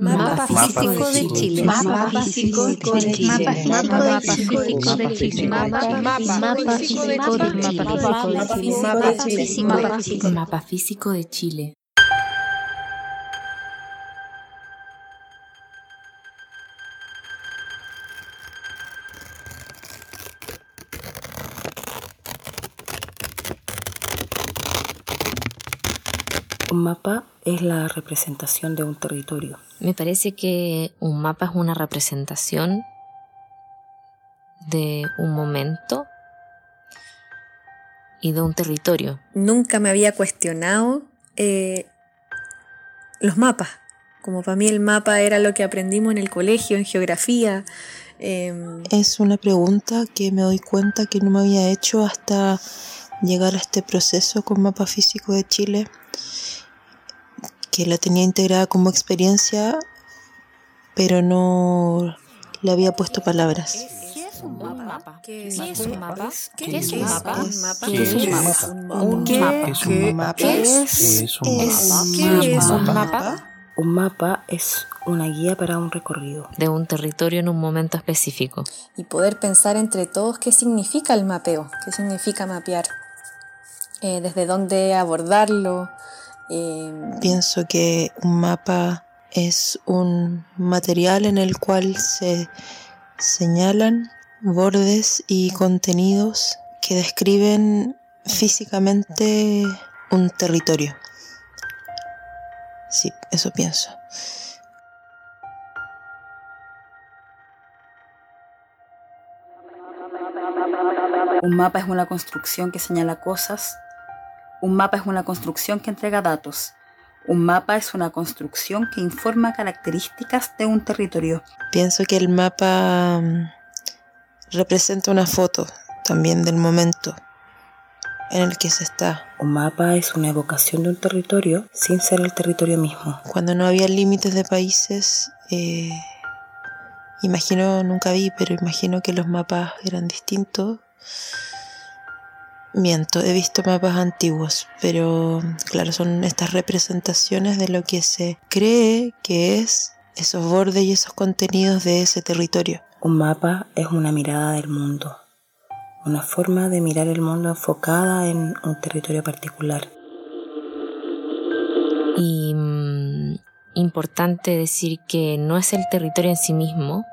Mapa físico de Chile. Mapa físico de Chile. Mapa físico de Chile. Mapa físico Mapa físico de Chile. Mapa es la representación de un territorio. Me parece que un mapa es una representación de un momento y de un territorio. Nunca me había cuestionado eh, los mapas. Como para mí el mapa era lo que aprendimos en el colegio, en geografía. Em, es una pregunta que me doy cuenta que no me había hecho hasta llegar a este proceso con Mapa Físico de Chile que la tenía integrada como experiencia, pero no le había puesto palabras. ¿Qué es un mapa? ¿Qué es un mapa? ¿Qué es un mapa? ¿Qué es un mapa? ¿Qué es un mapa? ¿Qué es un mapa? Un mapa es una guía para un recorrido. De un territorio en un momento específico. Y poder pensar entre todos qué significa el mapeo, qué significa mapear, eh, desde dónde abordarlo, Em, Pienso que un mapa es un material en el cual se señalan bordes y contenidos que describen físicamente un territorio. Sí, eso pienso. Un mapa es una construcción que señala cosas un mapa es una construcción que entrega datos. Un mapa es una construcción que informa características de un territorio. Pienso que el mapa mm, representa una foto también del momento en el que se está. Un mapa es una evocación de un territorio sin ser el territorio mismo. Cuando no había límites de países, eh, imagino, nunca vi, pero imagino que los mapas eran distintos Miento, he visto mapas antiguos, pero claro, son estas representaciones de lo que se cree que es esos bordes y esos contenidos de ese territorio. Un mapa es una mirada del mundo, una forma de mirar el mundo enfocada en un territorio particular. Y mm, importante decir que no es el territorio en sí mismo,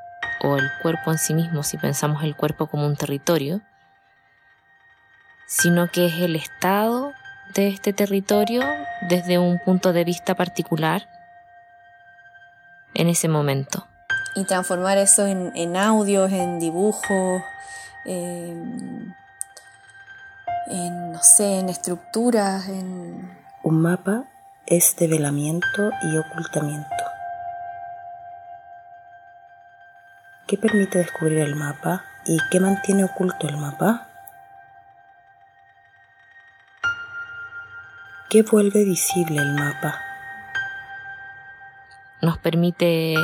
o el cuerpo en sí mismo, si pensamos el cuerpo como un territorio, sino que es el estado de este territorio desde un punto de vista particular en ese momento. Y transformar eso en, audios, en dibujos, en, no sé, en estructuras, en... Un mapa es develamiento y ocultamiento. ¿Qué permite descubrir el mapa y qué mantiene oculto el mapa? ¿Qué vuelve visible el mapa? Nos permite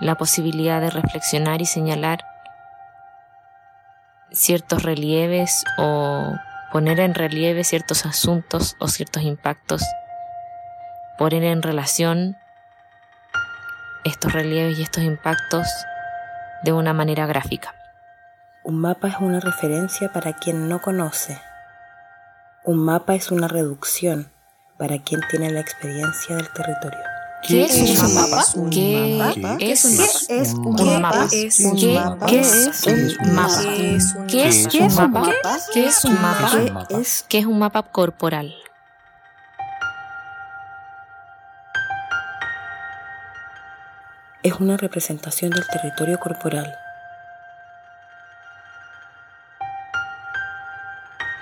la posibilidad de reflexionar y señalar ciertos relieves o poner en relieve ciertos asuntos o ciertos impactos, poner en relación estos relieves y estos impactos de una manera gráfica. Un mapa es una referencia para quien no conoce un mapa es una reducción para quien tiene la experiencia del territorio. ¿Qué es un mapa? ¿Qué es un mapa? ¿Qué es un mapa? ¿Qué es un mapa? ¿Qué es un mapa? ¿Qué es un mapa? ¿Qué es un mapa corporal? Es una representación del territorio corporal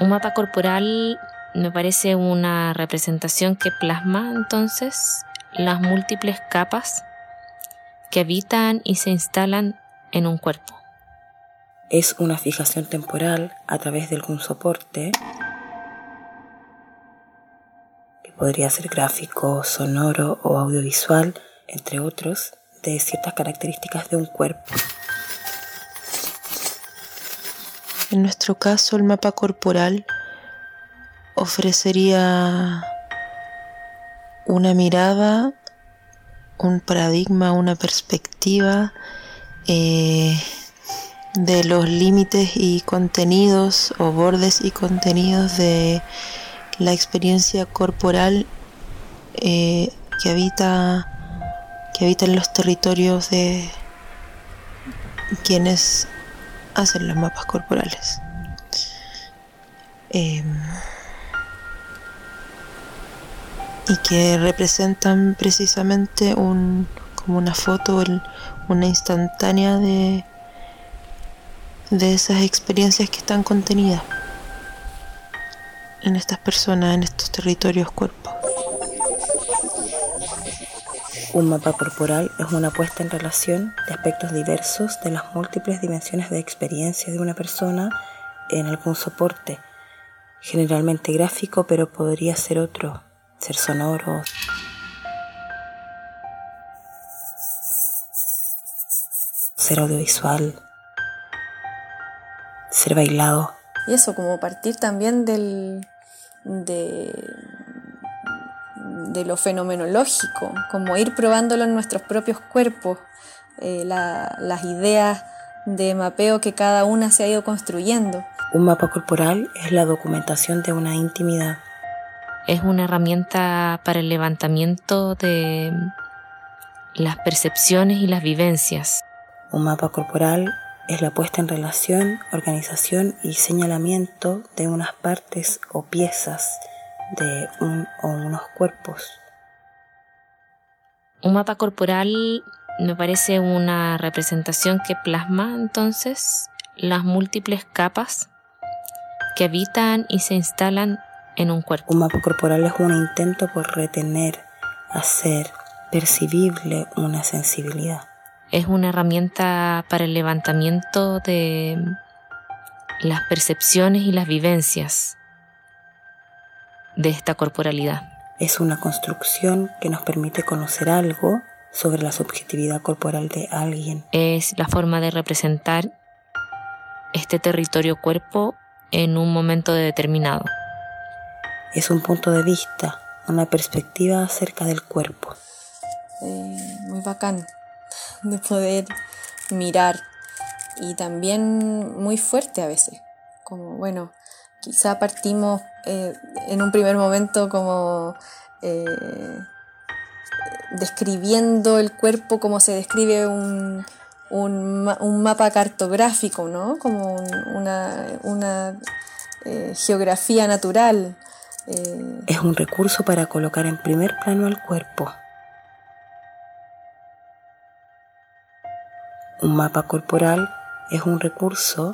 Un mapa corporal me parece una representación que plasma entonces las múltiples capas que habitan y se instalan en un cuerpo. Es una fijación temporal a través de algún soporte que podría ser gráfico, sonoro o audiovisual, entre otros, de ciertas características de un cuerpo. En nuestro caso, el mapa corporal ofrecería una mirada un paradigma, una perspectiva eh, de los límites y contenidos o bordes y contenidos de la experiencia corporal eh, que habita que habita en los territorios de quienes hacen los mapas corporales. Em, y que representan precisamente un, como una foto, una instantánea de, de esas experiencias que están contenidas en estas personas, en estos territorios cuerpos. Un mapa corporal es una puesta en relación de aspectos diversos de las múltiples dimensiones de experiencia de una persona en algún soporte, generalmente gráfico, pero podría ser otro, ser sonoro. Ser audiovisual, ser bailado. Y eso, como partir también del, de, de lo fenomenológico, como ir probándolo en nuestros propios cuerpos, eh, las ideas de mapeo que cada una se ha ido construyendo. Un mapa corporal es la documentación de una intimidad. Es una herramienta para el levantamiento de las percepciones y las vivencias. Un mapa corporal es la puesta en relación, organización y señalamiento de unas partes o piezas de un o unos cuerpos. Un mapa corporal me parece una representación que plasma entonces las múltiples capas que habitan y se instalan en un cuerpo. Un mapa corporal es un intento por retener, hacer percibible una sensibilidad. Es una herramienta para el levantamiento de las percepciones y las vivencias de esta corporalidad. Es una construcción que nos permite conocer algo sobre la subjetividad corporal de alguien. Es la forma de representar este territorio cuerpo en un momento determinado. Es un punto de vista, una perspectiva acerca del cuerpo. Eh, muy bacán de poder mirar y también muy fuerte a veces. Como, bueno, quizá partimos eh, en un primer momento como eh, describiendo el cuerpo como se describe un, un, mapa cartográfico, ¿no? Como una, eh, geografía natural. Es un recurso para colocar en primer plano al cuerpo. Un mapa corporal es un recurso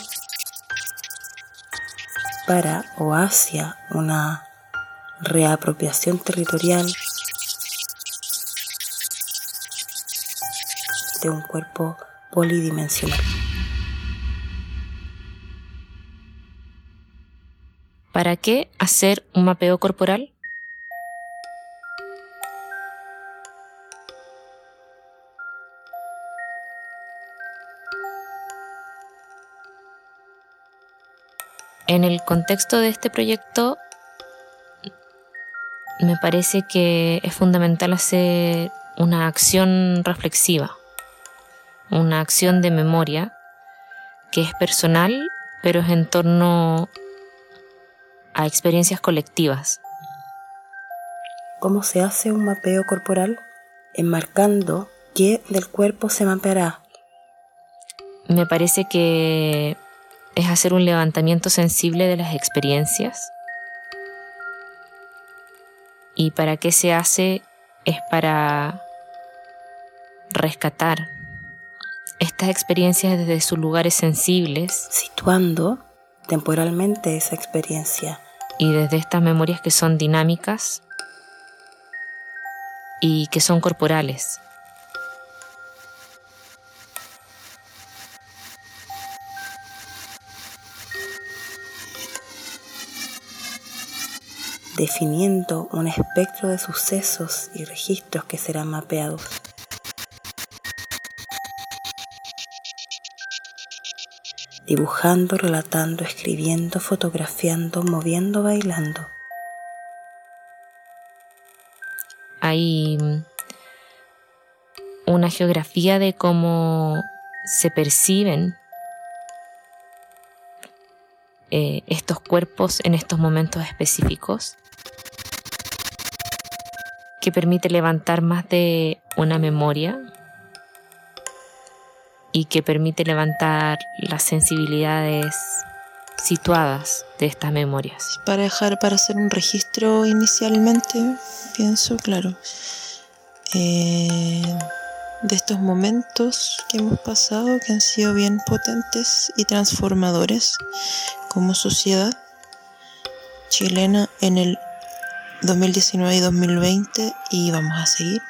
para o hacia una reapropiación territorial de un cuerpo polidimensional. ¿Para qué hacer un mapeo corporal? En el contexto de este proyecto, me parece que es fundamental hacer una acción reflexiva, una acción de memoria que es personal, pero es en torno a experiencias colectivas. ¿Cómo se hace un mapeo corporal? Enmarcando qué del cuerpo se mapeará. Me parece que es hacer un levantamiento sensible de las experiencias. ¿Y para qué se hace? Es para rescatar estas experiencias desde sus lugares sensibles. Situando temporalmente esa experiencia. Y desde estas memorias que son dinámicas y que son corporales. Definiendo un espectro de sucesos y registros que serán mapeados. Dibujando, relatando, escribiendo, fotografiando, moviendo, bailando. Hay una geografía de cómo se perciben eh, estos cuerpos en estos momentos específicos que permite levantar más de una memoria y que permite levantar las sensibilidades situadas de estas memorias. Para dejar, para hacer un registro inicialmente, pienso, claro, eh, de estos momentos que hemos pasado que han sido bien potentes y transformadores como sociedad chilena en el 2019 y 2020 y vamos a seguir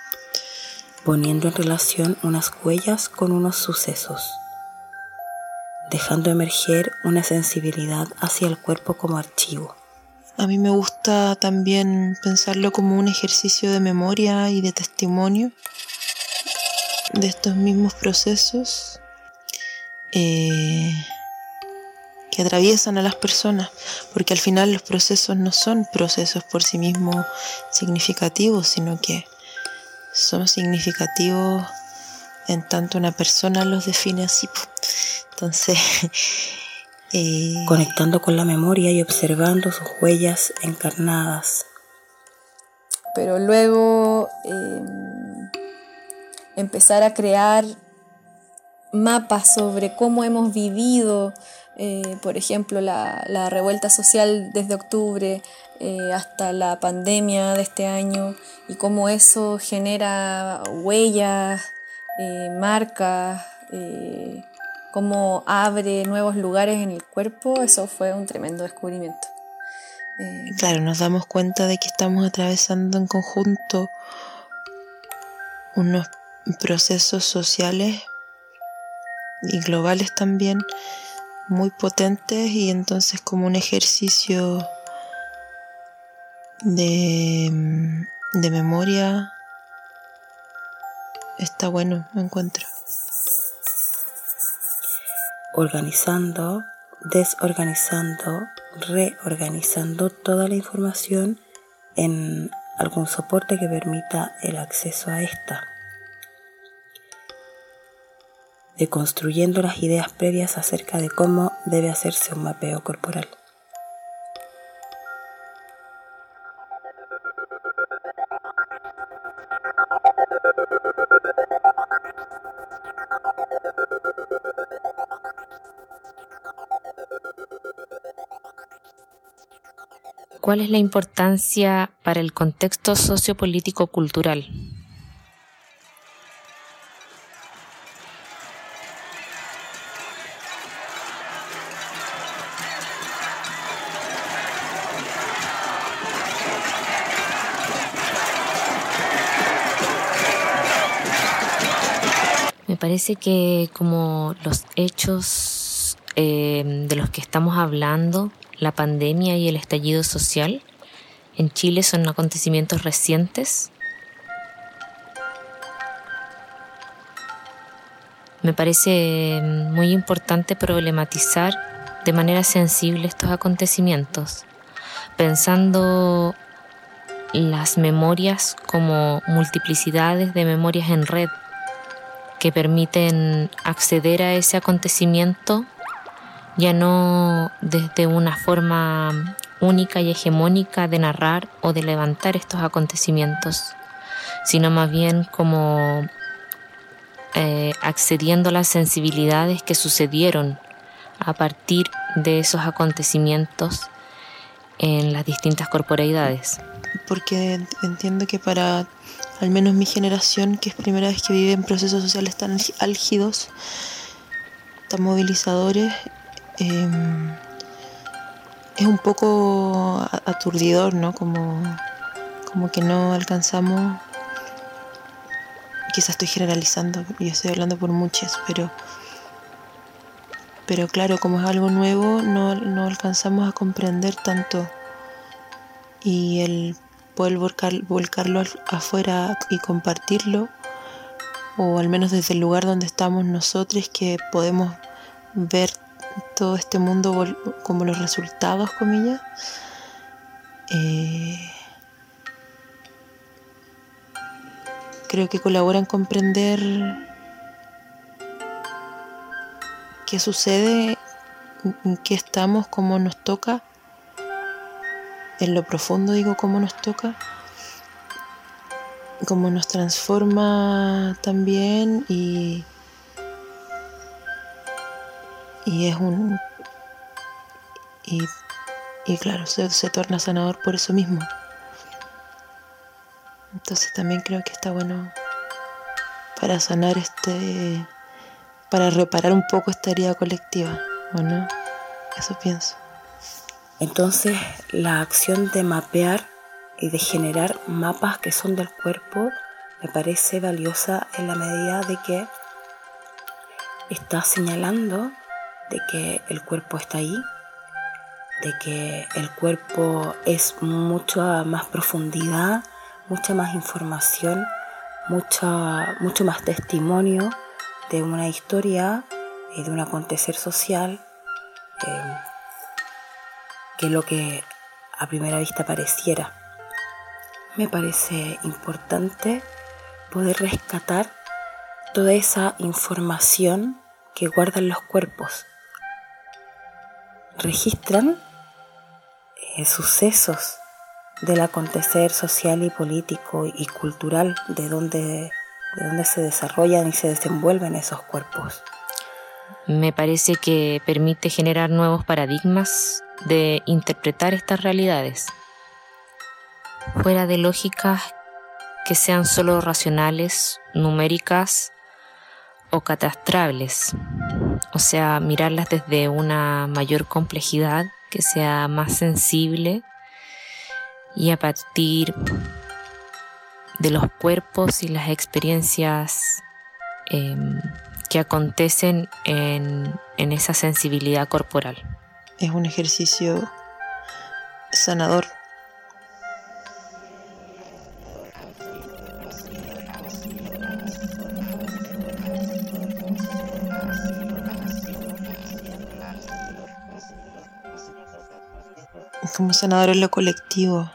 poniendo en relación unas huellas con unos sucesos, dejando emerger una sensibilidad hacia el cuerpo como archivo. A mí me gusta también pensarlo como un ejercicio de memoria y de testimonio de estos mismos procesos eh, que atraviesan a las personas, porque al final los procesos no son procesos por sí mismos significativos, sino que son significativos en tanto una persona los define así. Entonces, eh, conectando con la memoria y observando sus huellas encarnadas. Pero luego... Em, empezar a crear mapas sobre cómo hemos vivido, eh, por ejemplo, la, revuelta social desde octubre eh, hasta la pandemia de este año y cómo eso genera huellas, eh, marcas, cómo abre nuevos lugares en el cuerpo, eso fue un tremendo descubrimiento. claro, nos damos cuenta de que estamos atravesando en conjunto unos procesos sociales y globales también muy potentes y entonces como un ejercicio de, de memoria está bueno, me encuentro. Organizando, desorganizando, reorganizando toda la información en algún soporte que permita el acceso a esta. Deconstruyendo las ideas previas acerca de cómo debe hacerse un mapeo corporal. ¿Cuál es la importancia para el contexto sociopolítico cultural parece que como los hechos eh, de los que estamos hablando, la pandemia y el estallido social, en Chile son acontecimientos recientes. Me parece muy importante problematizar de manera sensible estos acontecimientos, pensando las memorias como multiplicidades de memorias en red que permiten acceder a ese acontecimiento ya no desde una forma única y hegemónica de narrar o de levantar estos acontecimientos, sino más bien como eh, accediendo a las sensibilidades que sucedieron a partir de esos acontecimientos en las distintas corporeidades. Porque entiendo que para al menos mi generación, que es primera vez que vive en procesos sociales tan álgidos, tan movilizadores, em, es un poco aturdidor, ¿no? Como, como que no alcanzamos, quizás estoy generalizando, y estoy hablando por muchas, pero, pero claro, como es algo nuevo, no, no alcanzamos a comprender tanto. Y el poder volcarlo afuera y compartirlo, o al menos desde el lugar donde estamos nosotros, que podemos ver todo este mundo como los resultados, comillas. Eh, creo que colabora en comprender qué sucede, en qué estamos, cómo nos toca, en lo profundo digo cómo nos toca, cómo nos transforma también y, y es un... Y, y claro, se, se torna sanador por eso mismo. Entonces también creo que está bueno para sanar este, para reparar un poco esta herida colectiva, ¿o no? Eso pienso. Entonces la acción de mapear y de generar mapas que son del cuerpo me parece valiosa en la medida de que está señalando de que el cuerpo está ahí, de que el cuerpo es mucho más profundidad mucha más información, mucha, mucho más testimonio de una historia de un acontecer social eh, lo que a primera vista pareciera. Me parece importante poder rescatar toda esa información que guardan los cuerpos. Registran eh, sucesos del acontecer social y político y cultural de donde, de donde se desarrollan y se desenvuelven esos cuerpos. Me parece que permite generar nuevos paradigmas de interpretar estas realidades, fuera de lógicas que sean solo racionales, numéricas o catastrables, o sea, mirarlas desde una mayor complejidad que sea más sensible y a partir de los cuerpos y las experiencias em, que acontecen en, en esa sensibilidad corporal. Es un ejercicio sanador. como sanador en lo colectivo.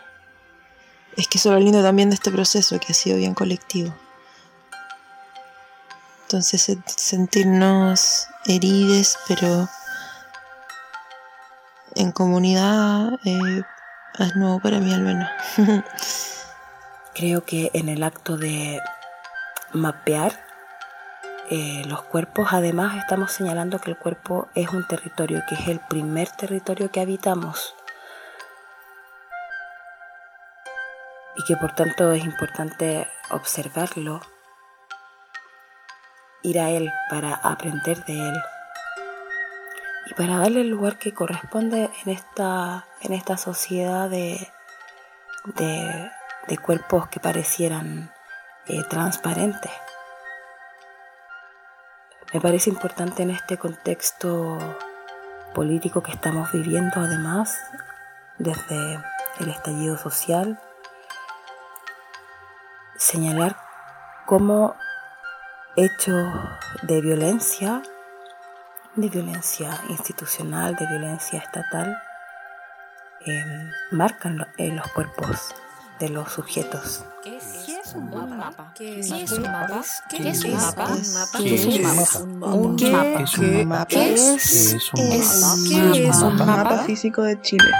Es que eso es lo lindo también de este proceso, que ha sido bien colectivo. Entonces sentirnos herides, pero en comunidad eh, es nuevo para mí al menos. Creo que en el acto de mapear eh, los cuerpos, además estamos señalando que el cuerpo es un territorio, que es el primer territorio que habitamos. y que por tanto es importante observarlo, ir a él para aprender de él y para darle el lugar que corresponde en esta, en esta sociedad de, de, cuerpos que parecieran eh, transparentes. Me parece importante en este contexto político que estamos viviendo además desde el estallido social señalar cómo hechos de violencia, de violencia institucional, de violencia estatal, em, marcan en los cuerpos de los sujetos. ¿Qué es un mapa? ¿Qué es un mapa? ¿Qué es un mapa? ¿Qué es un mapa? ¿Qué es un mapa? ¿Qué es un mapa? ¿Qué es un mapa físico de Chile?